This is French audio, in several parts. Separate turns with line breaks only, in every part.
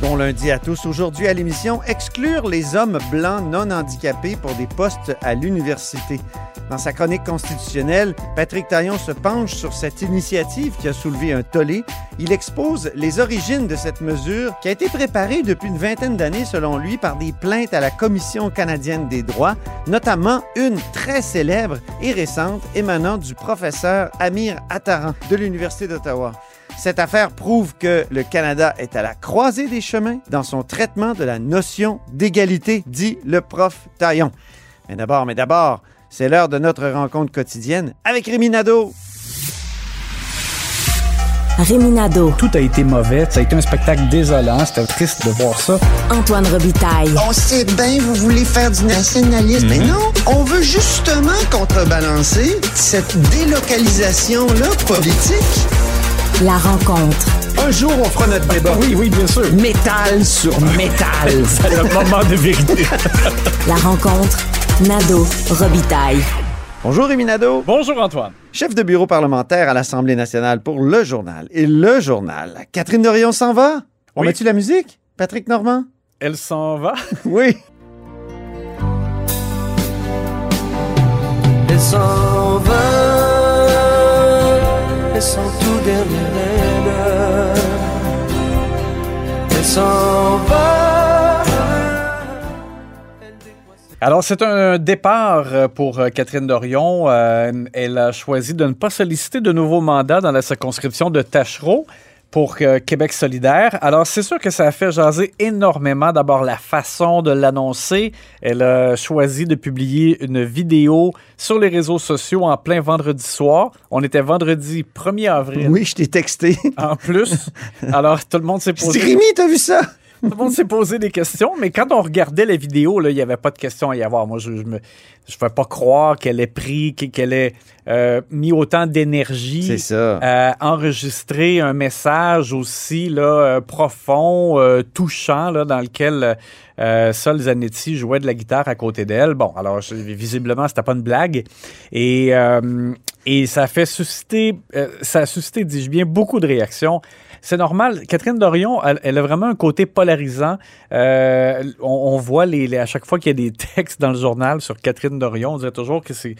Bon lundi à tous. Aujourd'hui à l'émission, exclure les hommes blancs non handicapés pour des postes à l'université. Dans sa chronique constitutionnelle, Patrick Taillon se penche sur cette initiative qui a soulevé un tollé. Il expose les origines de cette mesure qui a été préparée depuis une vingtaine d'années, selon lui, par des plaintes à la Commission canadienne des droits, notamment une très célèbre et récente émanant du professeur Amir Attaran de l'Université d'Ottawa. Cette affaire prouve que le Canada est à la croisée des chemins dans son traitement de la notion d'égalité, dit le prof Taillon. Mais d'abord, mais d'abord, c'est l'heure de notre rencontre quotidienne avec Rémi Nadeau.
Réminado,
Tout a été mauvais. Ça a été un spectacle désolant. C'était triste de voir ça.
Antoine Robitaille,
On sait bien, vous voulez faire du nationalisme. Mais non, on veut justement contrebalancer cette délocalisation-là politique.
La rencontre.
Un jour, on fera notre débat.
Oui, oui, bien sûr.
Métal sur métal.
C'est le moment de vérité.
La rencontre, Nado, Robitaille.
Bonjour Rémi Nadeau.
Bonjour, Antoine.
Chef de bureau parlementaire à l'Assemblée nationale pour Le Journal. Et Le Journal, Catherine Dorion s'en va? On
Oui.
met-tu la musique? Patrick Normand?
Elle s'en va?
Oui.
Elle s'en va.
Alors, c'est un départ euh, pour euh, Catherine Dorion. Euh, Elle a choisi de ne pas solliciter de nouveaux mandats dans la circonscription de Tachereau pour euh, Québec solidaire. Alors, c'est sûr que ça a fait jaser énormément. D'abord, la façon de l'annoncer. Elle a choisi de publier une vidéo sur les réseaux sociaux en plein vendredi soir. On était vendredi 1er avril.
Oui, je t'ai texté.
En plus, alors tout le monde s'est posé.
Rémi, t'as vu ça?
Tout le monde s'est posé des questions, mais quand on regardait la vidéo, il n'y avait pas de questions à y avoir. Moi, je ne je pouvais pas croire qu'elle ait pris, qu'elle ait euh, mis autant d'énergie
ça.
à enregistrer un message aussi là, euh, profond, euh, touchant, là, dans lequel euh, Sol Zanetti jouait de la guitare à côté d'elle. Bon, alors visiblement, c'était pas une blague. Et, euh, et ça a fait susciter, euh, ça a suscité, dis-je bien, beaucoup de réactions. C'est normal. Catherine Dorion, elle, a vraiment un côté polarisant. Euh, on, on voit les, les- à chaque fois qu'il y a des textes dans le journal sur Catherine Dorion, on dirait toujours que c'est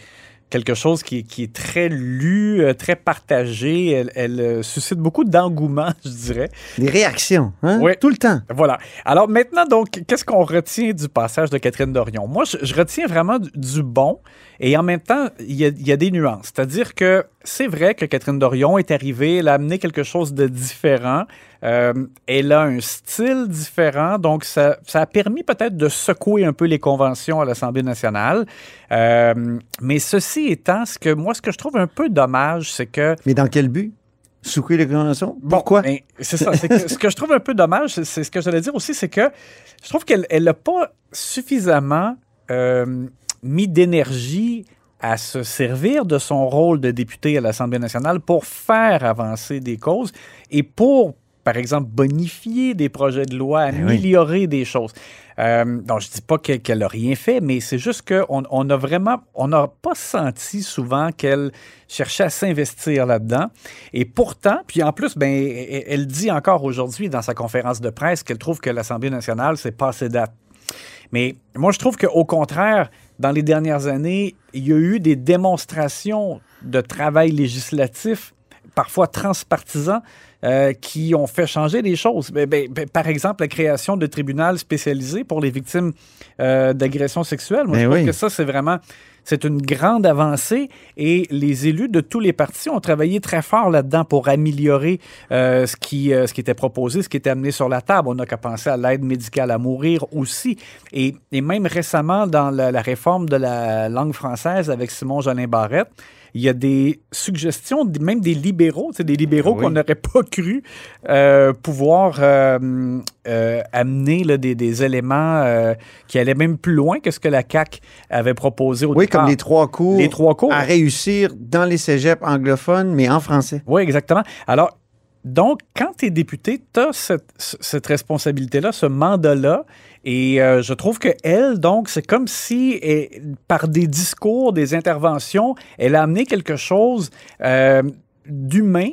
quelque chose qui, qui est très lu, euh, très partagé. Elle, elle, euh, suscite beaucoup d'engouement, je dirais.
Des réactions, hein?
Oui.
Tout le temps.
Voilà. Alors maintenant, donc, qu'est-ce qu'on retient du passage de Catherine Dorion? Moi, je, je retiens vraiment du, du bon et en même temps, il y a, il y a des nuances. C'est-à-dire que c'est vrai que Catherine Dorion est arrivée, elle a amené quelque chose de différent. Euh, elle a un style différent, donc ça, ça a permis peut-être de secouer un peu les conventions à l'Assemblée nationale. Euh, mais ceci étant, ce que moi, ce que je trouve un peu dommage, c'est que
Mais dans quel but? Souquer les conventions? Pourquoi?
ben, c'est ça. c'est que ce que je trouve un peu dommage, c'est- c'est ce que j'allais dire aussi, c'est que je trouve qu'elle n'a pas suffisamment euh, mis d'énergie à se servir de son rôle de député à l'Assemblée nationale pour faire avancer des causes et pour, par exemple, bonifier des projets de loi,
Ben oui.
améliorer des choses. Euh, donc, je dis pas que- qu'elle n'a rien fait, mais c'est juste qu'on on a vraiment, on n'a pas senti souvent qu'elle cherchait à s'investir là-dedans. Et pourtant, puis en plus, ben, elle elle dit encore aujourd'hui dans sa conférence de presse qu'elle trouve que l'Assemblée nationale, c'est passé date. Mais moi, je trouve qu'au contraire, dans les dernières années, il y a eu des démonstrations de travail législatif, parfois transpartisan, euh, qui ont fait changer les choses. Ben, ben, ben, par exemple, la création de tribunaux spécialisés pour les victimes euh, d'agressions sexuelles. Moi,
Ben
je
oui.
que ça, c'est vraiment, c'est une grande avancée et les élus de tous les partis ont travaillé très fort là-dedans pour améliorer euh, ce, qui, euh, ce qui était proposé, ce qui était amené sur la table. On n'a qu'à penser à l'aide médicale à mourir aussi. Et, et même récemment, dans la, la réforme de la langue française avec Simon Jolin Barrette, il y a des suggestions, même des libéraux, des libéraux
Oui.
qu'on n'aurait pas cru euh, pouvoir euh, euh, amener là, des, des éléments qui allaient même plus loin que ce que la CAQ avait proposé au
Oui,
départ.
comme les trois cours,
Les trois cours.
à réussir dans les cégeps anglophones, mais en français.
Oui, exactement. Alors, donc, quand tu es député, tu as cette, cette responsabilité-là, ce mandat-là. Et euh, je trouve que elle, donc, c'est comme si, par des discours, des interventions, elle a amené quelque chose euh, d'humain.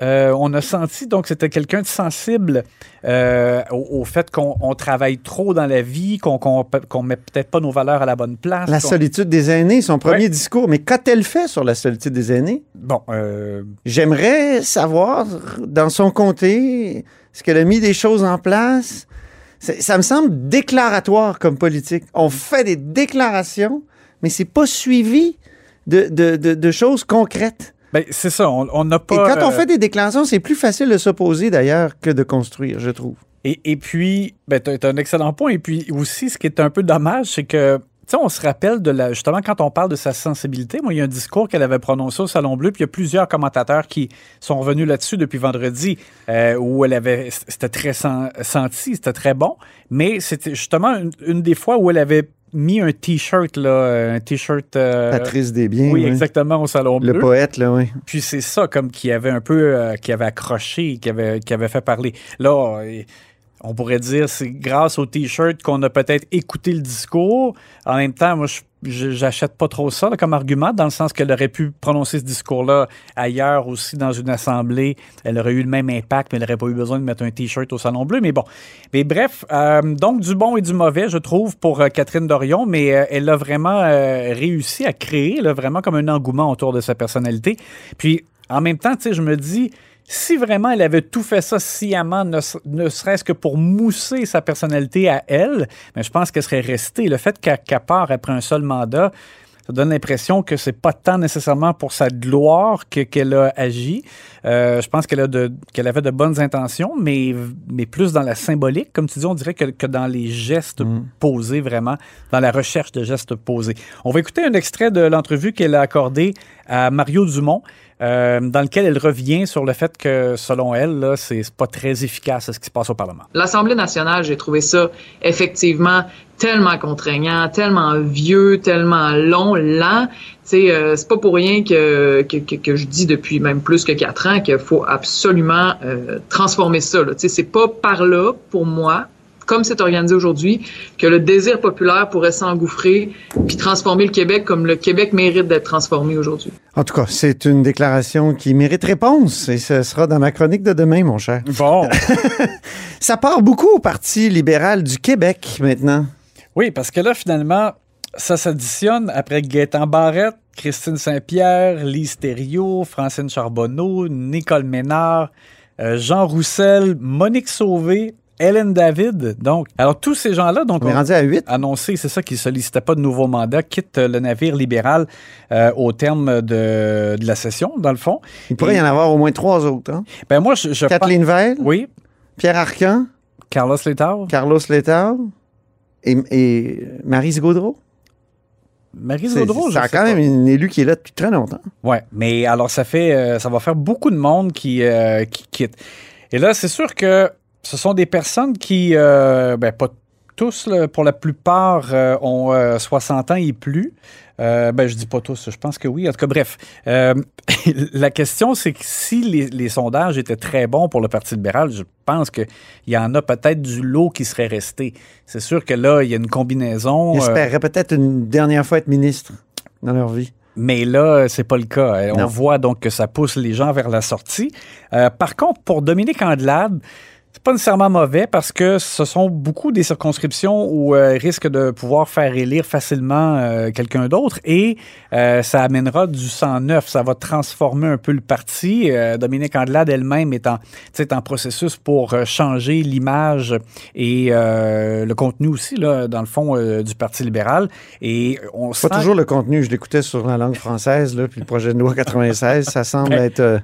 Euh, on a senti donc c'était quelqu'un de sensible euh, au, au fait qu'on on travaille trop dans la vie, qu'on qu'on qu'on met peut-être pas nos valeurs à la bonne place.
La solitude des aînés, son premier
Ouais.
discours. Mais qu'a-t-elle fait sur la solitude des aînés?
Bon, euh,
J'aimerais savoir, dans son comté, est-ce qu'elle a mis des choses en place? Ça me semble déclaratoire comme politique. On fait des déclarations, mais c'est pas suivi de, de- de- de choses concrètes.
ben, c'est ça, on n'a pas...
Et quand on
euh,
fait des déclarations, c'est plus facile de s'opposer d'ailleurs que de construire, je trouve.
Et, et puis, ben, tu as, un excellent point. Et puis aussi, ce qui est un peu dommage, c'est que, sais, on se rappelle de la. Justement, quand on parle de sa sensibilité, moi, il y a un discours qu'elle avait prononcé au Salon Bleu, puis il y a plusieurs commentateurs qui sont revenus là-dessus depuis vendredi, euh, où elle avait. C'était très sen- senti, c'était très bon. Mais c'était justement une, une des fois où elle avait mis un T-shirt, là, un T-shirt. euh,
Patrice Desbiens.
Oui,
oui.
exactement, au Salon Bleu.
Le poète, là, oui.
Puis c'est ça comme qui avait un peu euh, qui avait accroché, qui avait qui avait fait parler. Là, euh, on pourrait dire c'est grâce au t-shirt qu'on a peut-être écouté le discours. En même temps, moi j'achète pas trop ça comme argument dans le sens qu'elle aurait pu prononcer ce discours-là ailleurs aussi dans une assemblée. Elle aurait eu le même impact, mais elle n'aurait pas eu besoin de mettre un t-shirt au salon bleu. Mais bon, mais bref, euh, donc du bon et du mauvais, je trouve pour euh, Catherine Dorion, mais euh, elle a vraiment réussi à créer vraiment comme un engouement autour de sa personnalité. Puis en même temps, tu sais, je me dis, si vraiment elle avait tout fait ça sciemment, ne, ne serait-ce que pour mousser sa personnalité à elle, mais je pense qu'elle serait restée. Le fait qu'elle part après un seul mandat, ça donne l'impression que c'est pas tant nécessairement pour sa gloire que- qu'elle a agi. Euh, je pense qu'elle a de- qu'elle avait de bonnes intentions, mais, mais plus dans la symbolique, comme tu dis, on dirait que, que dans les gestes posés vraiment, dans la recherche de gestes posés. On va écouter un extrait de l'entrevue qu'elle a accordée à Mario Dumont, euh, dans lequel elle revient sur le fait que, selon elle, là, c'est c'est pas très efficace ce qui se passe au Parlement.
L'Assemblée nationale, j'ai trouvé ça effectivement tellement contraignant, tellement vieux, tellement long, lent. Tu sais, euh, c'est pas pour rien que, que, que, que je dis depuis même plus que quatre ans qu'il faut absolument euh, transformer ça. là. Tu sais, c'est pas par là, pour moi, comme c'est organisé aujourd'hui, que le désir populaire pourrait s'engouffrer puis transformer le Québec comme le Québec mérite d'être transformé aujourd'hui.
En tout cas, c'est une déclaration qui mérite réponse et ce sera dans ma chronique de demain, mon cher.
Bon.
Ça part beaucoup au Parti libéral du Québec maintenant.
Oui, parce que là, finalement, ça s'additionne après Gaétan Barrette, Christine Saint-Pierre, Lise Thériault, Francine Charbonneau, Nicole Ménard, euh, Jean Roussel, Monique Sauvé, Hélène David. Donc, alors tous ces gens-là, donc,
On est rendu à 8.
annoncé, c'est ça, qu'ils ne sollicitaient pas de nouveau mandat, quittent le navire libéral euh, au terme de, de la session, dans le fond.
Il pourrait y en avoir au moins trois autres. Hein?
Ben moi, je, je
Kathleen Veil,
Oui,
Pierre Arcan,
Carlos Letao,
Carlos Letao et, et Marise Gaudreau?
Marie
C'est
Gaudreau, je sais
quand
pas.
même une élue qui est là depuis très longtemps.
Ouais, mais alors ça fait, euh, ça va faire beaucoup de monde qui, euh, qui quitte. Et là, c'est sûr que ce sont des personnes qui, euh, ben pas tous, là, pour la plupart, euh, ont euh, 60 ans et plus. Euh, ben, je dis pas tous, je pense que oui. En tout cas, bref. Euh, la question, c'est que si les, les sondages étaient très bons pour le Parti libéral, je pense qu'il y en a peut-être du lot qui serait resté. C'est sûr que là, il y a une combinaison.
Ils
euh,
espéraient peut-être une dernière fois être ministre dans leur vie.
mais là, c'est pas le cas. On
Non.
voit donc que ça pousse les gens vers la sortie. Euh, par contre, pour Dominique Andelade, C'est pas nécessairement mauvais parce que ce sont beaucoup des circonscriptions où euh, risque de pouvoir faire élire facilement euh, quelqu'un d'autre et euh, ça amènera du sang neuf. Ça va transformer un peu le parti. Euh, Dominique Andelade elle-même est en, en processus pour changer l'image et le contenu aussi, là, dans le fond, du Parti libéral. Et on
Pas toujours le contenu. Je l'écoutais sur la langue française, là, puis le projet de loi 96, ça semble être.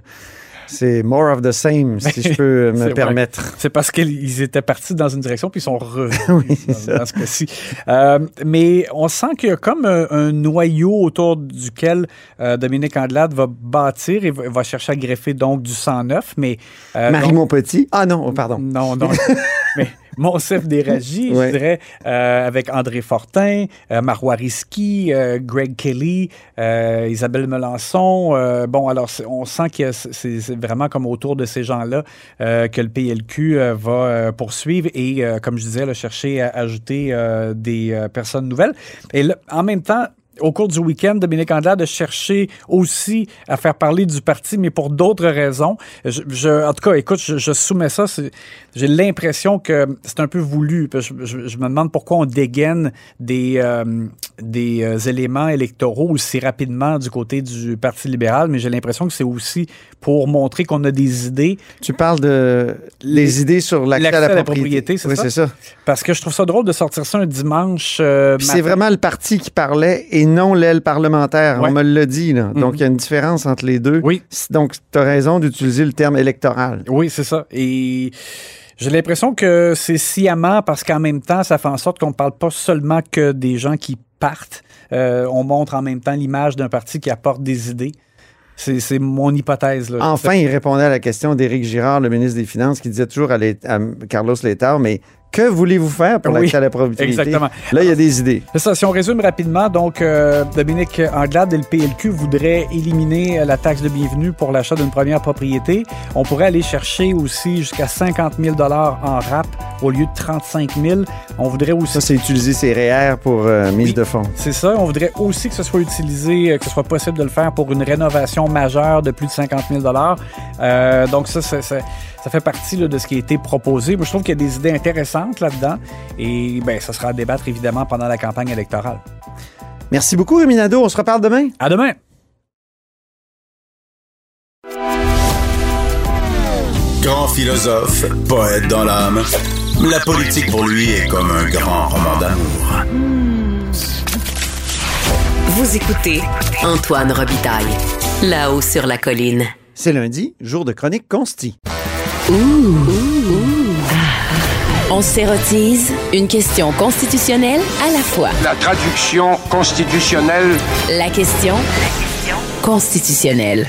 C'est more of the same, si je peux me permettre.
C'est parce qu'ils étaient partis dans une direction puis ils sont revenus
Oui,
dans, dans ce cas-ci. Euh, mais on sent qu'il y a comme un, un noyau autour duquel euh, Dominique Andelade va bâtir et va, va chercher à greffer donc du sang neuf. Mais euh,
Marie
donc-
Montpetit. Ah non, oh, pardon.
non, non. mais Monsef Déragi,
Ouais.
je dirais, euh, avec André Fortin, euh, Marois Risky, euh, Greg Kelly, euh, Isabelle Melançon. euh, bon, alors, on sent que c'est c'est vraiment comme autour de ces gens-là euh, que le PLQ va poursuivre et, euh, comme je disais, là, chercher à ajouter euh, des euh, personnes nouvelles. Et là, en même temps, au cours du week-end, Dominique Andelade a cherché aussi à faire parler du parti, mais pour d'autres raisons. Je, je- en tout cas, écoute, je, je soumets ça. J'ai l'impression que c'est un peu voulu. Je, me demande pourquoi on dégaine des, euh, des euh, éléments électoraux aussi rapidement du côté du Parti libéral, mais j'ai l'impression que c'est aussi pour montrer qu'on a des idées.
Tu parles de les idées sur l'accès à la propriété.
c'est
oui,
ça?
c'est ça.
Parce que je trouve ça drôle de sortir ça un dimanche. euh,
c'est vraiment le parti qui parlait et non l'aile parlementaire.
Ouais.
On me l'a dit. Là. Donc,
Mhm.
il y a une différence entre les deux.
Oui.
Donc, tu as raison d'utiliser le terme électoral.
Oui, c'est ça. Et j'ai l'impression que c'est sciemment parce qu'en même temps, ça fait en sorte qu'on ne parle pas seulement que des gens qui partent. Euh, on montre en même temps l'image d'un parti qui apporte des idées. C'est c'est mon hypothèse. Là.
Enfin, il répondait à la question d'Éric Girard, le ministre des Finances, qui disait toujours à, à Carlos Letao, mais que voulez-vous faire pour
Oui,
l'accès à la propriété?
exactement.
Là, il y a des idées.
C'est ça, si on résume rapidement, donc euh, Dominique Anglade et le PLQ voudraient éliminer euh, la taxe de bienvenue pour l'achat d'une première propriété. On pourrait aller chercher aussi jusqu'à 50 000 en RAP au lieu de 35 000. On voudrait aussi
Ça, c'est utiliser ses REER pour euh, mise
Oui.
de fonds.
C'est ça. On voudrait aussi que ce soit utilisé, que ce soit possible de le faire pour une rénovation majeure de plus de 50 000 euh, Donc ça, ça, ça, fait partie là, de ce qui a été proposé. Moi, je trouve qu'il y a des idées intéressantes là-dedans. Et ben, ça sera à débattre évidemment pendant la campagne électorale.
Merci beaucoup, Rémi Nadeau. On se reparle demain.
À demain!
Grand philosophe, poète dans l'âme, la politique pour lui est comme un grand roman d'amour.
Vous écoutez Antoine Robitaille, là-haut sur la colline.
C'est lundi, jour de chronique consti.
On s'érotise une question constitutionnelle à la fois.
La traduction constitutionnelle
La question constitutionnelle.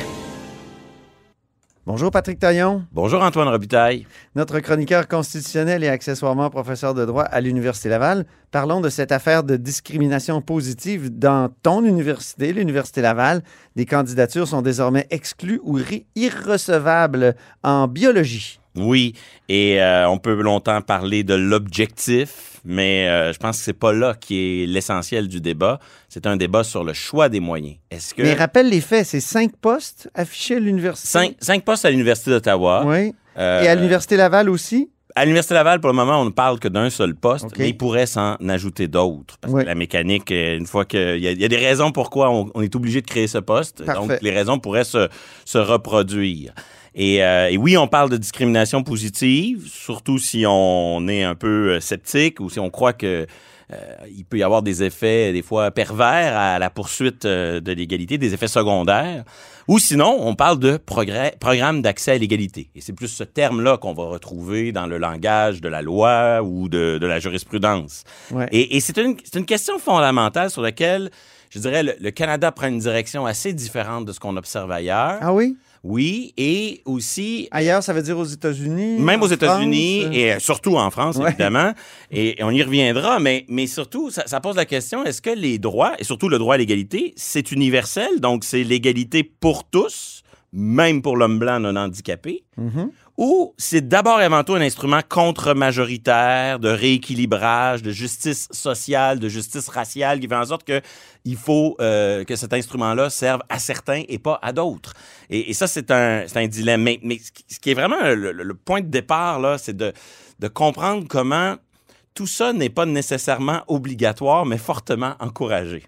Bonjour, Patrick Taillon,
Bonjour Antoine Robitaille.
notre chroniqueur constitutionnel et accessoirement professeur de droit à l'Université Laval. Parlons de cette affaire de discrimination positive dans ton université, l'Université Laval. Des candidatures sont désormais exclues ou irrecevables en biologie.
Oui, et euh, on peut longtemps parler de l'objectif, mais euh, je pense que c'est pas là qui est l'essentiel du débat. C'est un débat sur le choix des moyens. Est-ce que
Mais rappelle les faits, c'est cinq postes affichés à l'université.
cinq, cinq postes à l'université d'Ottawa
Oui.
euh,
Et à l'Université Laval aussi?
à l'université Laval, pour le moment, on ne parle que d'un seul poste, mais il pourrait s'en ajouter d'autres. Parce
Oui.
que la mécanique, euh, une fois qu'il y, y a des raisons pourquoi on, on est obligé de créer ce poste,
Parfait.
donc les raisons pourraient se, se reproduire. Et, euh, et oui, on parle de discrimination positive, surtout si on est un peu euh, sceptique ou si on croit que euh, il peut y avoir des effets des fois pervers à la poursuite euh, de l'égalité, des effets secondaires. Ou sinon, on parle de progrès- programme d'accès à l'égalité. Et c'est plus ce terme-là qu'on va retrouver dans le langage de la loi ou de, de la jurisprudence.
Ouais.
Et, et c'est une, une question fondamentale sur laquelle, je dirais, le, le Canada prend une direction assez différente de ce qu'on observe ailleurs.
Ah oui?
Oui, et aussi
Ailleurs, ça veut dire aux États-Unis?
même aux États-Unis
euh?
et euh, surtout en France,
Ouais.
évidemment. Et, et on y reviendra, mais, mais surtout, ça, ça pose la question, est-ce que les droits, et surtout le droit à l'égalité, c'est universel, donc c'est l'égalité pour tous, même pour l'homme blanc non handicapé,
Mhm.
ou c'est d'abord et avant tout un instrument contre-majoritaire, de rééquilibrage, de justice sociale, de justice raciale, qui fait en sorte que il faut euh, que cet instrument-là serve à certains et pas à d'autres. Et, et ça, c'est un, c'est un dilemme. Mais, mais ce qui- est vraiment le, le- le point de départ, là, c'est de, de comprendre comment tout ça n'est pas nécessairement obligatoire, mais fortement encouragé.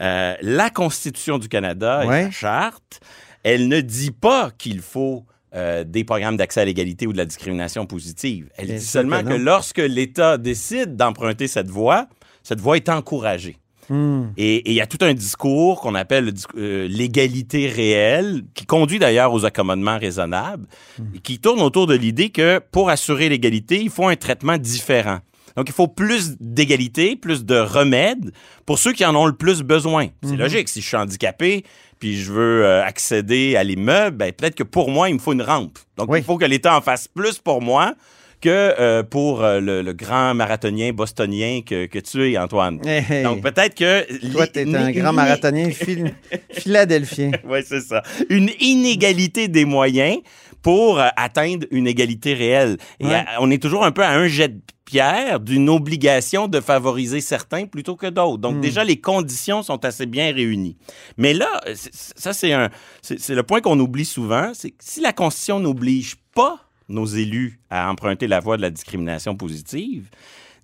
Euh, la Constitution du Canada et
Ouais.
la charte, elle ne dit pas qu'il faut euh, des programmes d'accès à l'égalité ou de la discrimination positive. Elle
Bien
dit seulement
que
lorsque l'État décide d'emprunter cette voie, cette voie est encouragée.
Hmm.
Et il y a tout un discours qu'on appelle euh, l'égalité réelle, qui conduit d'ailleurs aux accommodements raisonnables, et qui tourne autour de l'idée que pour assurer l'égalité, il faut un traitement différent. Donc, il faut plus d'égalité, plus de remèdes pour ceux qui en ont le plus besoin. C'est
Mhm.
logique. Si je suis handicapé, puis je veux euh, accéder à l'immeuble, ben, peut-être que pour moi, il me faut une rampe. Donc, il faut que l'État en fasse plus pour moi que euh, pour euh, le, le grand marathonien bostonien que, que tu es, Antoine.
Hey, hey.
Donc, peut-être que...
Toi, t'es un grand marathonien phil- philadelphien.
oui, c'est ça. Une inégalité des moyens pour euh, atteindre une égalité réelle. Et
Ouais.
à- on est toujours un peu à un jet de pierre d'une obligation de favoriser certains plutôt que d'autres. Donc
Hmm.
déjà, les conditions sont assez bien réunies. Mais là, euh, c'est- ça, c'est un, c'est c'est le point qu'on oublie souvent, c'est que si la Constitution n'oblige pas nos élus à emprunter la voie de la discrimination positive,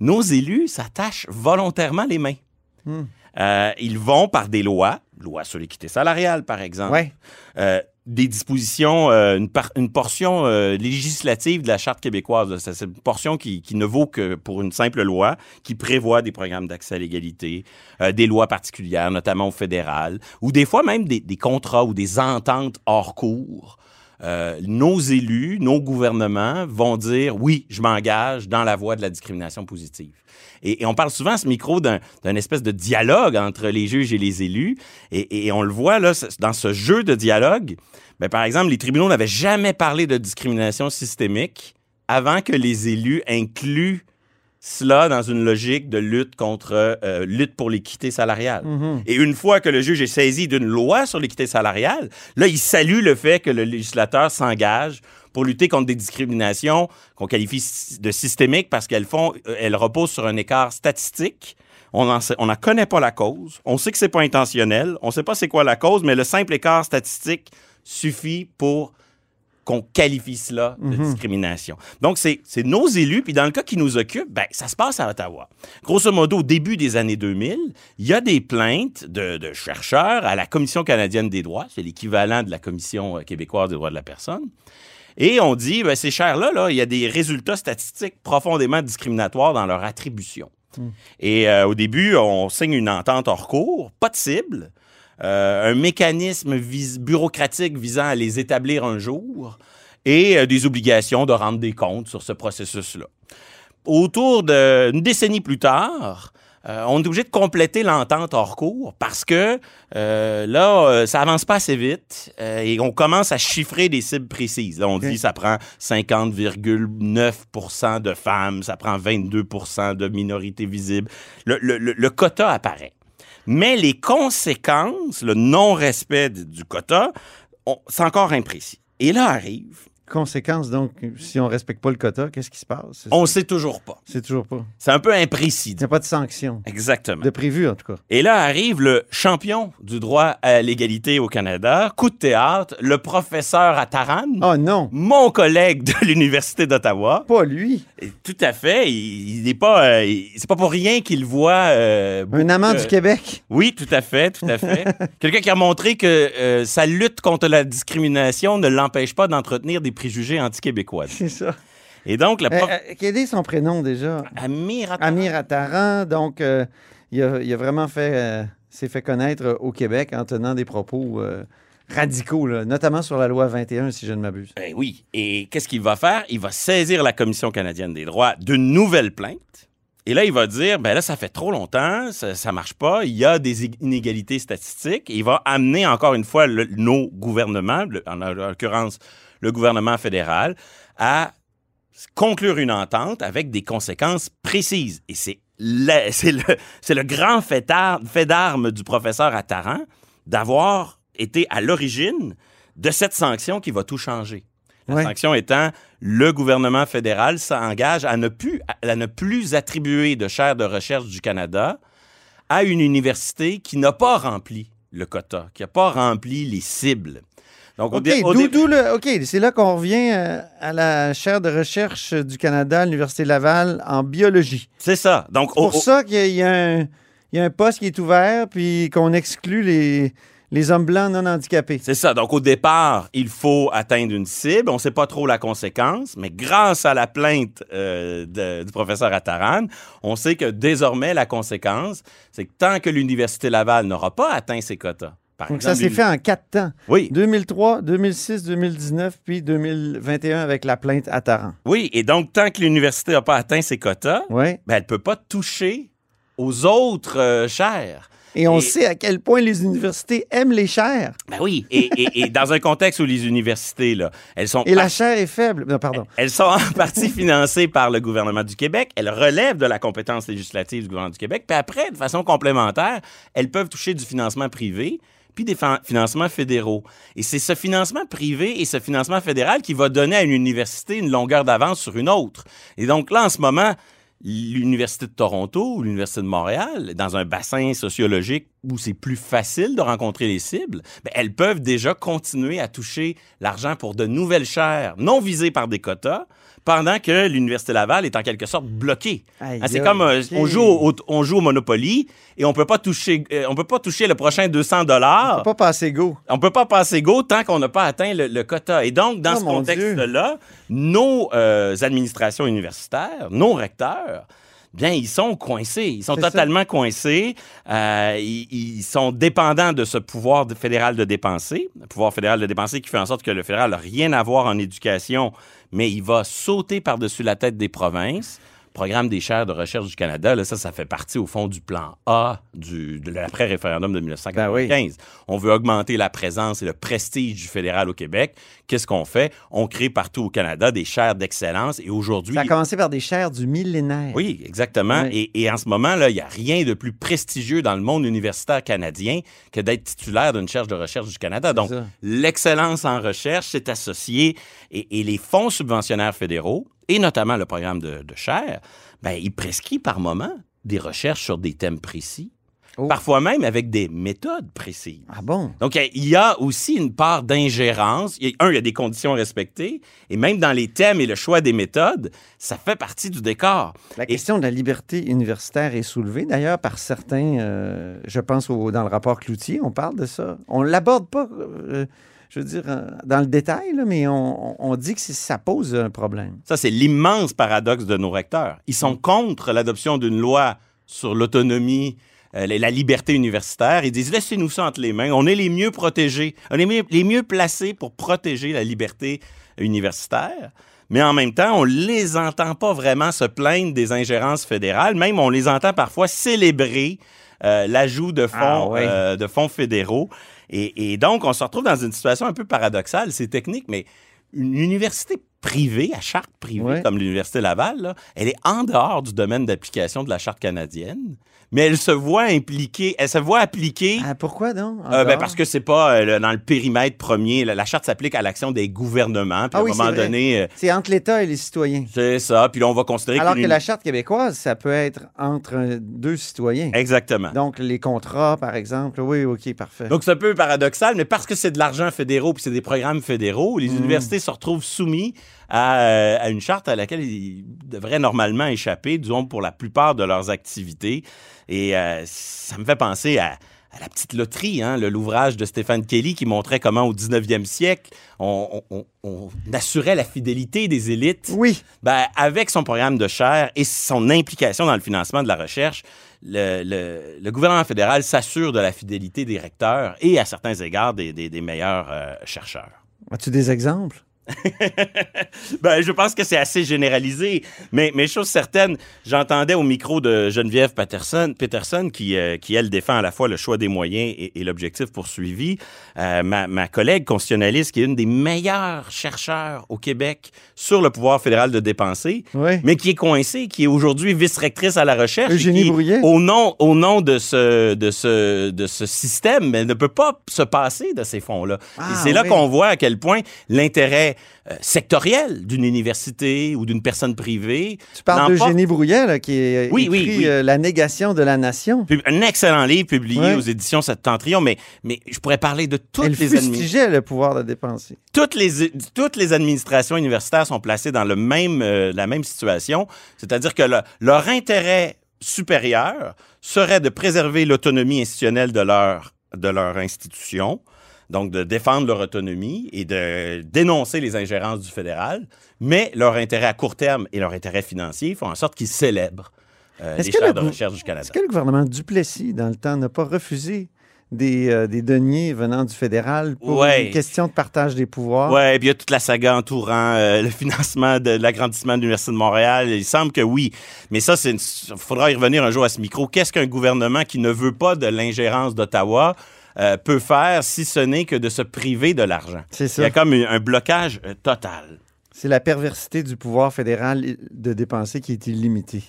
nos élus s'attachent volontairement les mains.
Hmm.
Euh, ils vont par des lois, loi sur l'équité salariale, par exemple,
Ouais.
euh, des dispositions, euh, une, par- une portion euh, législative de la Charte québécoise. c'est une portion qui, qui ne vaut que pour une simple loi qui prévoit des programmes d'accès à l'égalité, euh, des lois particulières, notamment au fédéral, ou des fois même des, des contrats ou des ententes hors cours. Euh, nos élus, nos gouvernements vont dire oui, je m'engage dans la voie de la discrimination positive. Et, on parle souvent à ce micro d'un espèce de dialogue entre les juges et les élus. Et, on le voit là, dans ce jeu de dialogue. Ben, par exemple, les tribunaux n'avaient jamais parlé de discrimination systémique avant que les élus incluent cela dans une logique de lutte contre euh, lutte pour l'équité salariale.
Mhm.
Et une fois que le juge est saisi d'une loi sur l'équité salariale, là, il salue le fait que le législateur s'engage pour lutter contre des discriminations qu'on qualifie de systémiques parce qu'elles font, euh, elles reposent sur un écart statistique. On n'en sait- on n'en connaît pas la cause. On sait que c'est pas intentionnel. On sait pas c'est quoi la cause, mais le simple écart statistique suffit pour qu'on qualifie cela de
Mhm.
discrimination. Donc, c'est nos élus, puis dans le cas qui nous occupe, ben, ça se passe à Ottawa. Grosso modo, au début des années 2000, il y a des plaintes de, de chercheurs à la Commission canadienne des droits, c'est l'équivalent de la Commission euh, québécoise des droits de la personne, et on dit, ben, ces chers-là, là, il y a des résultats statistiques profondément discriminatoires dans leur attribution. Et euh, au début, on signe une entente hors cours, pas de cible, un mécanisme vis- bureaucratique visant à les établir un jour et euh, des obligations de rendre des comptes sur ce processus-là. Autour d'une décennie plus tard, euh, on est obligé de compléter l'entente hors cours parce que euh, là, euh, ça avance pas assez vite euh, et on commence à chiffrer des cibles précises. Là, on dit ça prend 50,9% de femmes, ça prend 22% de minorités visibles. Le, le- le- le quota apparaît. Mais les conséquences, le non-respect du quota, c'est encore imprécis. Et là arrive
Conséquence, donc, si on respecte pas le quota, qu'est-ce qui se passe?
On sait toujours pas.
C'est toujours pas.
C'est un peu imprécis.
Il n'y a pas de sanction.
Exactement.
De prévu, en tout cas.
Et là arrive le champion du droit à l'égalité au Canada, coup de théâtre, le professeur à Taran.
Oh non!
Mon collègue de l'Université d'Ottawa.
Pas lui.
Tout à fait. Il n'est pas. euh, c'est pas pour rien qu'il voit. euh,
Un amant du Québec?
Oui, tout à fait, tout à fait. Quelqu'un qui a montré que euh, sa lutte contre la discrimination ne l'empêche pas d'entretenir des préjugés anti-québécois.
C'est ça.
Et donc, le
Euh,
prof...
euh, quel est son prénom déjà?
Amir Attaran.
Amir Attaran. Donc, euh, il, a, il a vraiment fait, euh, s'est fait connaître au Québec en tenant des propos radicaux, là, notamment sur la loi 21, si je ne m'abuse.
Ben oui. Et qu'est-ce qu'il va faire? Il va saisir la Commission canadienne des droits d'une nouvelle plainte. Et là, il va dire, ben là, ça fait trop longtemps, ça, ça marche pas, il y a des inégalités statistiques. Et il va amener encore une fois le- nos gouvernements, le- en l'occurrence le gouvernement fédéral, à conclure une entente avec des conséquences précises. Et c'est le, c'est le, c'est le grand fait d'ar- fait d'armes du professeur Attaran d'avoir été à l'origine de cette sanction qui va tout changer. La
Ouais.
sanction étant, le gouvernement fédéral s'engage à ne plus, à ne plus attribuer de chaire de recherche du Canada à une université qui n'a pas rempli le quota, qui n'a pas rempli les cibles. Donc,
OK,
dé- au
d'où-
dé-
d'où le- OK, c'est là qu'on revient euh, à la chaire de recherche du Canada à l'Université Laval en biologie.
c'est ça. Donc,
C'est pour ça qu'il y, a- un- il y a un poste qui est ouvert puis qu'on exclut les, les hommes blancs non handicapés.
C'est ça. Donc, au départ, il faut atteindre une cible. On ne sait pas trop la conséquence, mais grâce à la plainte euh, de- du professeur Attaran, on sait que désormais, la conséquence, c'est que tant que l'Université Laval n'aura pas atteint ses quotas, par
Donc, ça s'est fait en quatre temps.
Oui.
2003, 2006, 2019, puis 2021 avec la plainte à Taran.
Oui, et donc, tant que l'université n'a pas atteint ses quotas, ben, elle ne peut pas toucher aux autres euh, chaires.
Et on
Et-
sait à quel point les universités aiment les chaires.
Ben oui, et, et- et dans un contexte où les universités, là, elles sont...
Et la chaire est faible. Non, pardon.
Elles sont en partie financées par le gouvernement du Québec. Elles relèvent de la compétence législative du gouvernement du Québec. Puis après, de façon complémentaire, elles peuvent toucher du financement privé puis des fin- financements fédéraux. Et c'est ce financement privé et ce financement fédéral qui va donner à une université une longueur d'avance sur une autre. Et donc là, en ce moment, l'Université de Toronto ou l'Université de Montréal, dans un bassin sociologique où c'est plus facile de rencontrer les cibles, ben, elles peuvent déjà continuer à toucher l'argent pour de nouvelles chaires non visées par des quotas, pendant que l'Université Laval est en quelque sorte bloquée. Hein, c'est comme euh, on, joue au, on joue au Monopoly et on peut pas toucher euh, on peut pas toucher le prochain 200
On
dollars.
peut pas passer go.
On peut pas passer go tant qu'on n'a pas atteint le, le quota. Et donc, dans
Oh,
ce contexte-là, nos euh, administrations universitaires, nos recteurs, bien, ils sont coincés. Ils sont
ça.
totalement coincés. Euh, ils, ils sont dépendants de ce pouvoir fédéral de dépenser. Le pouvoir fédéral de dépenser qui fait en sorte que le fédéral n'a rien à voir en éducation, mais il va sauter par-dessus la tête des provinces. Programme des chaires de recherche du Canada, là, ça, ça fait partie au fond du plan A du, de l'après-référendum de 1995. On veut augmenter la présence et le prestige du fédéral au Québec. Qu'est-ce qu'on fait? On crée partout au Canada des chaires d'excellence et aujourd'hui...
Ça a commencé par des chaires du millénaire.
Oui, exactement.
Oui.
Et, et en ce moment, là, il n'y a rien de plus prestigieux dans le monde universitaire canadien que d'être titulaire d'une chaire de recherche du Canada. Donc, l'excellence en recherche s'est associée et, et les fonds subventionnaires fédéraux, et notamment le programme de, de chaire, ben, ils prescrivent par moment des recherches sur des thèmes précis,
Oh.
parfois même avec des méthodes précises.
Ah bon?
Donc, il y a aussi une part d'ingérence. Il Un, il y a des conditions respectées, et même dans les thèmes et le choix des méthodes, ça fait partie du décor.
La
Et-
question de la liberté universitaire est soulevée, d'ailleurs, par certains, euh, je pense au- dans le rapport Cloutier, on parle de ça. On ne l'aborde pas, euh, je veux dire, euh, dans le détail, là, mais on, dit que ça pose un problème.
Ça, c'est l'immense paradoxe de nos recteurs. Ils sont contre l'adoption d'une loi sur l'autonomie, euh, la liberté universitaire. Ils disent, laissez-nous ça entre les mains. On est les mieux protégés, on est mieux- les mieux placés pour protéger la liberté universitaire. Mais en même temps, on les entend pas vraiment se plaindre des ingérences fédérales. Même, on les entend parfois célébrer euh, l'ajout de fonds,
Ah
euh, de fonds fédéraux. Et, donc, on se retrouve dans une situation un peu paradoxale. C'est technique, mais une université privée, à charte privée,
Ouais.
comme l'Université Laval, là, elle est en dehors du domaine d'application de la charte canadienne, mais elle se voit impliquée, elle se voit appliquer.
Ah, pourquoi donc?
euh, ben, parce que c'est pas euh, le- dans le périmètre premier. La, la charte s'applique à l'action des gouvernements. Puis
Ah
à
oui,
un moment donné, euh,
C'est entre l'État et les citoyens.
c'est ça. Puis là, on va considérer
Alors que la Charte québécoise, ça peut être entre deux citoyens.
Exactement.
Donc, les contrats, par exemple. Oui, OK, parfait.
Donc, c'est un peu paradoxal, mais parce que c'est de l'argent fédéraux puis c'est des programmes fédéraux, les
Mm.
universités se retrouvent soumis à, euh, à une charte à laquelle ils devraient normalement échapper, disons, pour la plupart de leurs activités. Et euh, ça me fait penser à, à la petite loterie, hein, l'ouvrage de Stéphane Kelly qui montrait comment au 19e siècle, on, on- on- on assurait la fidélité des élites.
Oui.
Ben, avec son programme de chaire et son implication dans le financement de la recherche, le, le- le gouvernement fédéral s'assure de la fidélité des recteurs et, à certains égards, des, des- des meilleurs euh, chercheurs.
As-tu des exemples?
Ben, je pense que c'est assez généralisé, mais, mais chose certaine, j'entendais au micro de Geneviève Peterson, Peterson qui, euh, qui, elle, défend à la fois le choix des moyens et, et l'objectif poursuivi. Euh, ma, ma collègue constitutionnaliste, qui est une des meilleures chercheurs au Québec sur le pouvoir fédéral de dépenser,
Oui.
mais qui est coincée, qui est aujourd'hui vice-rectrice à la recherche.
Eugénie
qui,
Brouillet.
Au nom, au nom de, ce, de, ce, de ce système, elle ne peut pas se passer de ces fonds-là.
Ah,
et c'est là
oui.
qu'on voit à quel point l'intérêt euh, sectoriel d'une université ou d'une personne privée.
Tu parles d'Eugénie Brouillet, qui a
Oui,
écrit
oui.
euh, La négation de la nation.
Un excellent livre publié
Ouais.
aux éditions Septentrion, mais, mais je pourrais parler de toutes
Elle
les administrations.
le pouvoir de dépenser.
toutes les, toutes les administrations universitaires sont placées dans le même, euh, la même situation, c'est-à-dire que le- leur intérêt supérieur serait de préserver l'autonomie institutionnelle de leur, de leur institution, donc de défendre leur autonomie et de dénoncer les ingérences du fédéral, mais leur intérêt à court terme et leur intérêt financier font en sorte qu'ils célèbrent euh, les
que le
de recherche du Canada.
Est-ce que le gouvernement Duplessis, dans le temps, n'a pas refusé des, euh, des deniers venant du fédéral pour
Ouais.
une question de partage des pouvoirs?
Et puis il y a toute la saga entourant euh, le financement de l'agrandissement de l'Université de Montréal. Il semble que oui. Mais ça, il faudra y revenir un jour à ce micro. Qu'est-ce qu'un gouvernement qui ne veut pas de l'ingérence d'Ottawa euh, peut faire si ce n'est que de se priver de l'argent?
C'est
Il y a comme un, blocage euh, total.
C'est la perversité du pouvoir fédéral de dépenser qui est illimitée.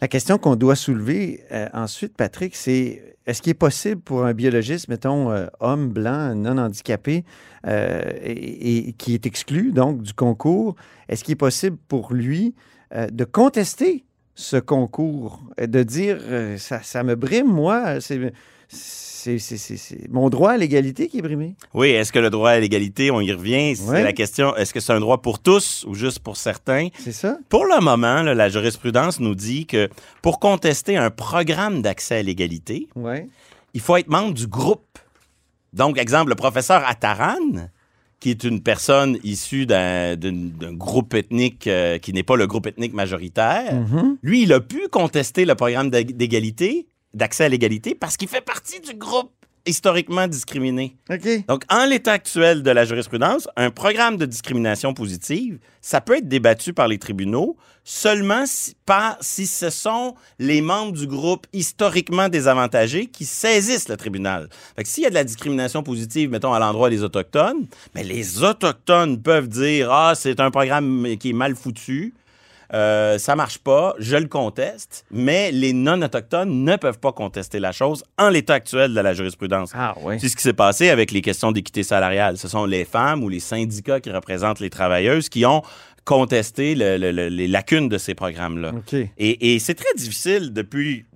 La question qu'on doit soulever euh, ensuite, Patrick, c'est est-ce qu'il est possible pour un biologiste, mettons, euh, homme blanc, non handicapé, euh, et, et qui est exclu donc du concours, est-ce qu'il est possible pour lui de contester ce concours, de dire ça, ça me brime, moi, c'est, c'est, mon droit à l'égalité qui est brimé?
Oui, est-ce que le droit à l'égalité, on y revient, c'est
Ouais.
la question, est-ce que c'est un droit pour tous ou juste pour certains?
C'est ça?
Pour le moment, là, la jurisprudence nous dit que pour contester un programme d'accès à l'égalité,
Ouais.
il faut être membre du groupe. Donc, exemple, le professeur Ataran, qui est une personne issue d'un groupe ethnique euh, qui n'est pas le groupe ethnique majoritaire,
Mhm.
lui, il a pu contester le programme d'ég- d'égalité, d'accès à l'égalité, parce qu'il fait partie du groupe historiquement discriminé. Donc, en l'état actuel de la jurisprudence, un programme de discrimination positive, ça peut être débattu par les tribunaux seulement si, par- si ce sont les membres du groupe historiquement désavantagés qui saisissent le tribunal. Fait que s'il y a de la discrimination positive, mettons, à l'endroit des Autochtones, mais les Autochtones peuvent dire « Ah, c'est un programme qui est mal foutu ». Euh, ça marche pas, je le conteste, mais les non-autochtones ne peuvent pas contester la chose en l'état actuel de la jurisprudence.
Ah oui.
C'est ce qui s'est passé avec les questions d'équité salariale. Ce sont les femmes ou les syndicats qui représentent les travailleuses qui ont contesté le- le- le- les lacunes de ces programmes-là. Et, et c'est très difficile depuis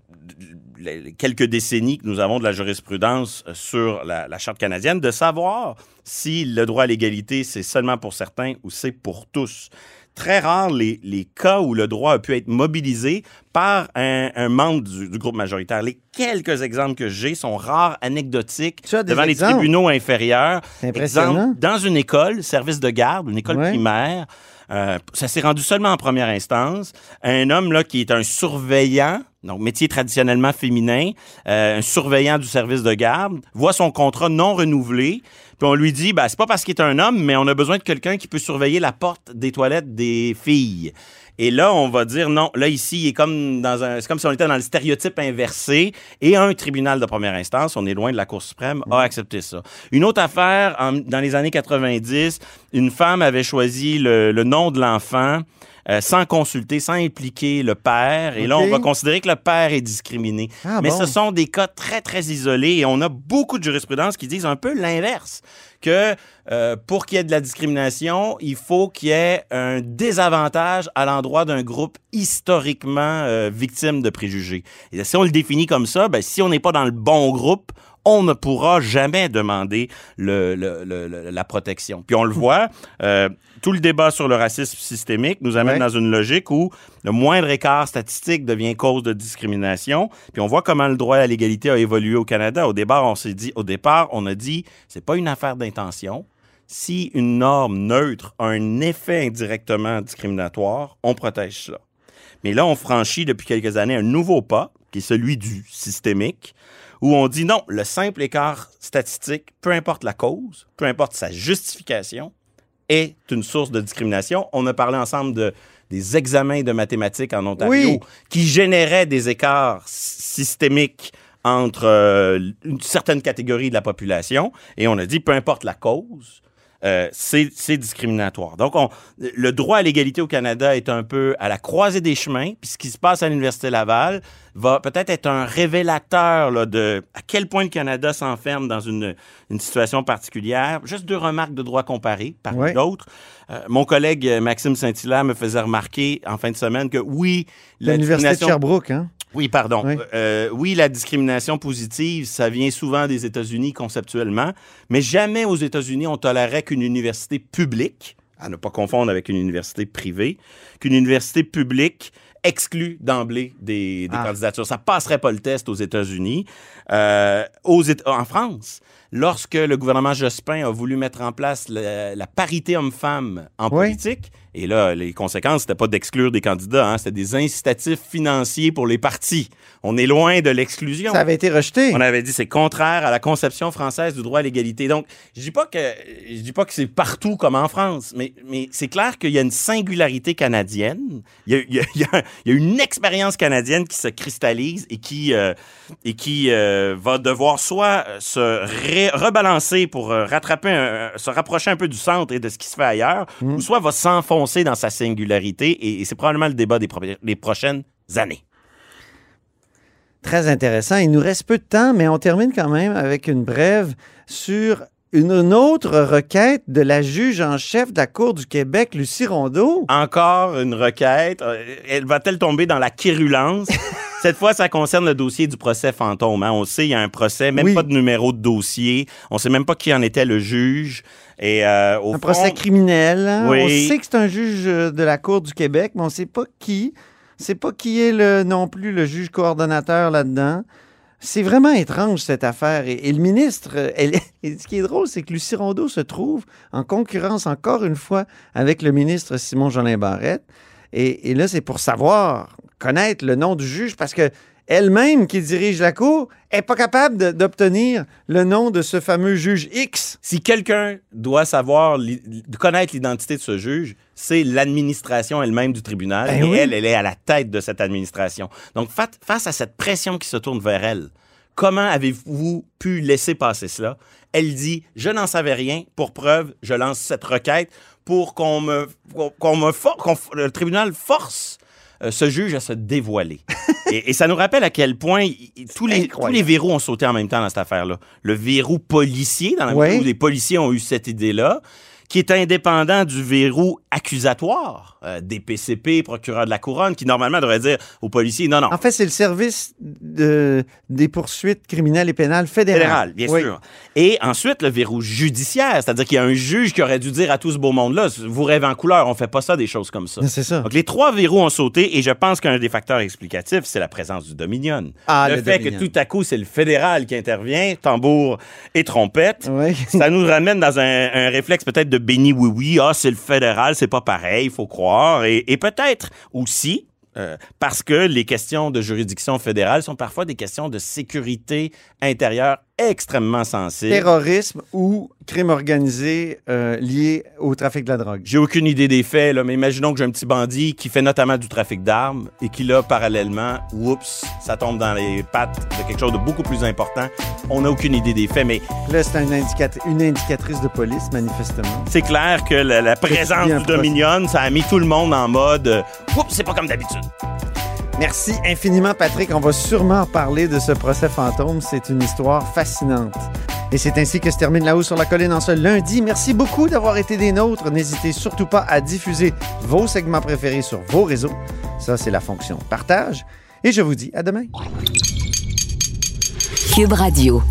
quelques décennies que nous avons de la jurisprudence euh, sur la, la Charte canadienne de savoir si le droit à l'égalité, c'est seulement pour certains ou c'est pour tous. Très rare les, les cas où le droit a pu être mobilisé par un, un membre du, du groupe majoritaire. Les quelques exemples que j'ai sont rares, anecdotiques, devant
exemples?
les tribunaux inférieurs. Exemple, dans une école, service de garde, une école
Ouais.
primaire, euh, ça s'est rendu seulement en première instance. Un homme là qui est un surveillant, donc métier traditionnellement féminin, euh, un surveillant du service de garde, voit son contrat non renouvelé, puis on lui dit, ben, c'est pas parce qu'il est un homme, mais on a besoin de quelqu'un qui peut surveiller la porte des toilettes des filles. Et là, on va dire non. Là, ici, il est comme dans un. C'est comme si on était dans le stéréotype inversé. Et un tribunal de première instance, on est loin de la Cour suprême, a accepté ça. Une autre affaire, en- dans les années 90, une femme avait choisi le, le nom de l'enfant. Euh, sans consulter, sans impliquer le père. Et là, on va considérer que le père est discriminé.
Ah,
Mais
bon?
ce sont des cas très, très isolés et on a beaucoup de jurisprudence qui disent un peu l'inverse, que euh, pour qu'il y ait de la discrimination, il faut qu'il y ait un désavantage à l'endroit d'un groupe historiquement euh, victime de préjugés. Et si on le définit comme ça, ben, si on n'est pas dans le bon groupe, on ne pourra jamais demander le- le- le- le- la protection. Puis on le voit, euh, tout le débat sur le racisme systémique nous amène
Ouais.
dans une logique où le moindre écart statistique devient cause de discrimination. Puis on voit comment le droit à l'égalité a évolué au Canada. Au départ, on s'est dit, au départ, on a dit, c'est pas une affaire d'intention. Si une norme neutre a un effet indirectement discriminatoire, on protège cela. Mais là, on franchit depuis quelques années un nouveau pas, qui est celui du systémique, où on dit non, le simple écart statistique, peu importe la cause, peu importe sa justification, est une source de discrimination. On a parlé ensemble de, des examens de mathématiques en Ontario
Oui.
qui généraient des écarts systémiques entre euh, une certaine catégorie de la population. Et on a dit, peu importe la cause, euh, c'est discriminatoire. Donc, on, le droit à l'égalité au Canada est un peu à la croisée des chemins. Puis ce qui se passe à l'Université Laval va peut-être être un révélateur là, de à quel point le Canada s'enferme dans une, une situation particulière. Juste deux remarques de droit comparé parmi
Ouais.
d'autres. Euh, mon collègue euh, Maxime Saint-Hilaire me faisait remarquer en fin de semaine que oui, la
L'Université de Sherbrooke, hein?
Oui, pardon.
Oui.
Euh, oui, la discrimination positive, ça vient souvent des États-Unis conceptuellement, mais jamais aux États-Unis on tolérait qu'une université publique, à ne pas confondre avec une université privée, qu'une université publique exclue d'emblée des, des
Ah.
candidatures. Ça passerait pas le test aux États-Unis. Euh, aux en France, lorsque le gouvernement Jospin a voulu mettre en place la, la parité homme-femme en
Oui.
politique, et là, les conséquences, c'était pas d'exclure des candidats, hein, c'était des incitatifs financiers pour les partis. On est loin de l'exclusion.
Ça avait été rejeté.
On avait dit c'est contraire à la conception française du droit à l'égalité. Donc, je dis pas que je dis pas que c'est partout comme en France, mais, mais c'est clair qu'il y a une singularité canadienne. Il y a, il y a- il y a- il y a une expérience canadienne qui se cristallise et qui euh, et qui euh, va devoir soit se ré- rebalancer pour euh, rattraper, un- se rapprocher un peu du centre et de ce qui se fait ailleurs, ou soit va s'enfoncer dans sa singularité. Et, et c'est probablement le débat des, pro- des prochaines années.
Très intéressant. Il nous reste peu de temps, mais on termine quand même avec une brève sur une, une autre requête de la juge en chef de la Cour du Québec, Lucie Rondeau.
Encore une requête. Euh, Elle va-t-elle tomber dans la quérulence? Cette fois, ça concerne le dossier du procès fantôme. hein. On sait, il y a un procès, même
Oui.
pas de numéro de dossier. On sait même pas qui en était le juge. Et euh, au
Un
fond,
procès criminel. hein.
Oui.
On sait que c'est un juge euh, de la Cour du Québec, mais on ne sait pas qui. On sait pas qui est le, non plus le juge coordonnateur là-dedans. C'est vraiment étrange cette affaire. Et, et le ministre, euh, elle, et ce qui est drôle, c'est que Lucie Rondeau se trouve en concurrence encore une fois avec le ministre Simon Jolin Barrette. Et, et là, c'est pour savoir, connaître le nom du juge parce que elle-même qui dirige la cour est pas capable d'obtenir le nom de ce fameux juge X.
si quelqu'un doit savoir, connaître l'identité de ce juge, c'est l'administration elle-même du tribunal.
Ben
et
oui.
elle, elle est à la tête de cette administration. Donc, fa- face à cette pression qui se tourne vers elle, comment avez-vous pu laisser passer cela? Elle dit, je n'en savais rien. Pour preuve, je lance cette requête pour qu'on me, qu'on- me qu'on le tribunal force euh, ce juge à se dévoiler. et, et ça nous rappelle à quel point tous, les, tous les verrous ont sauté en même temps dans cette affaire-là. Le verrou policier, dans la mesure où les policiers ont eu cette idée-là, qui est indépendant du verrou accusatoire euh, des PCP, procureur de la couronne, qui normalement devrait dire aux policiers, non, non,
En fait, c'est le service de- des poursuites criminelles et pénales fédérales.
fédéral, bien
Oui.
sûr. Et ensuite, le verrou judiciaire, c'est-à-dire qu'il y a un juge qui aurait dû dire à tout ce beau monde-là, vous rêvez en couleur, on fait pas ça, des choses comme ça.
C'est ça.
Donc, les trois verrous ont sauté et je pense qu'un des facteurs explicatifs, c'est la présence du Dominion.
Ah,
le,
le
fait
Dominion.
que tout à coup, c'est le fédéral qui intervient, tambour et trompette.
Oui.
Ça nous ramène dans un, un réflexe peut-être de béni oui-oui. Ah, c'est le fédéral, c'est pas pareil, il faut croire. Et, et peut-être aussi euh, parce que les questions de juridiction fédérale sont parfois des questions de sécurité intérieure extrêmement sensibles.
Terrorisme ou crime organisé euh, lié au trafic de la drogue.
J'ai aucune idée des faits, là, mais imaginons que j'ai un petit bandit qui fait notamment du trafic d'armes et qui, là, parallèlement, oups, ça tombe dans les pattes de quelque chose de beaucoup plus important. On n'a aucune idée des faits, mais
Là, c'est une, indicatrice de police, manifestement.
c'est clair que la, la présence du. Dominion, ça a mis tout le monde en mode euh, oups, c'est pas comme d'habitude.
Merci infiniment, Patrick. On va sûrement parler de ce procès fantôme. C'est une histoire fascinante. Et c'est ainsi que se termine La Haut sur la Colline en ce lundi. Merci beaucoup d'avoir été des nôtres. N'hésitez surtout pas à diffuser vos segments préférés sur vos réseaux. Ça, c'est la fonction partage. Et je vous dis à demain.
Cube Radio.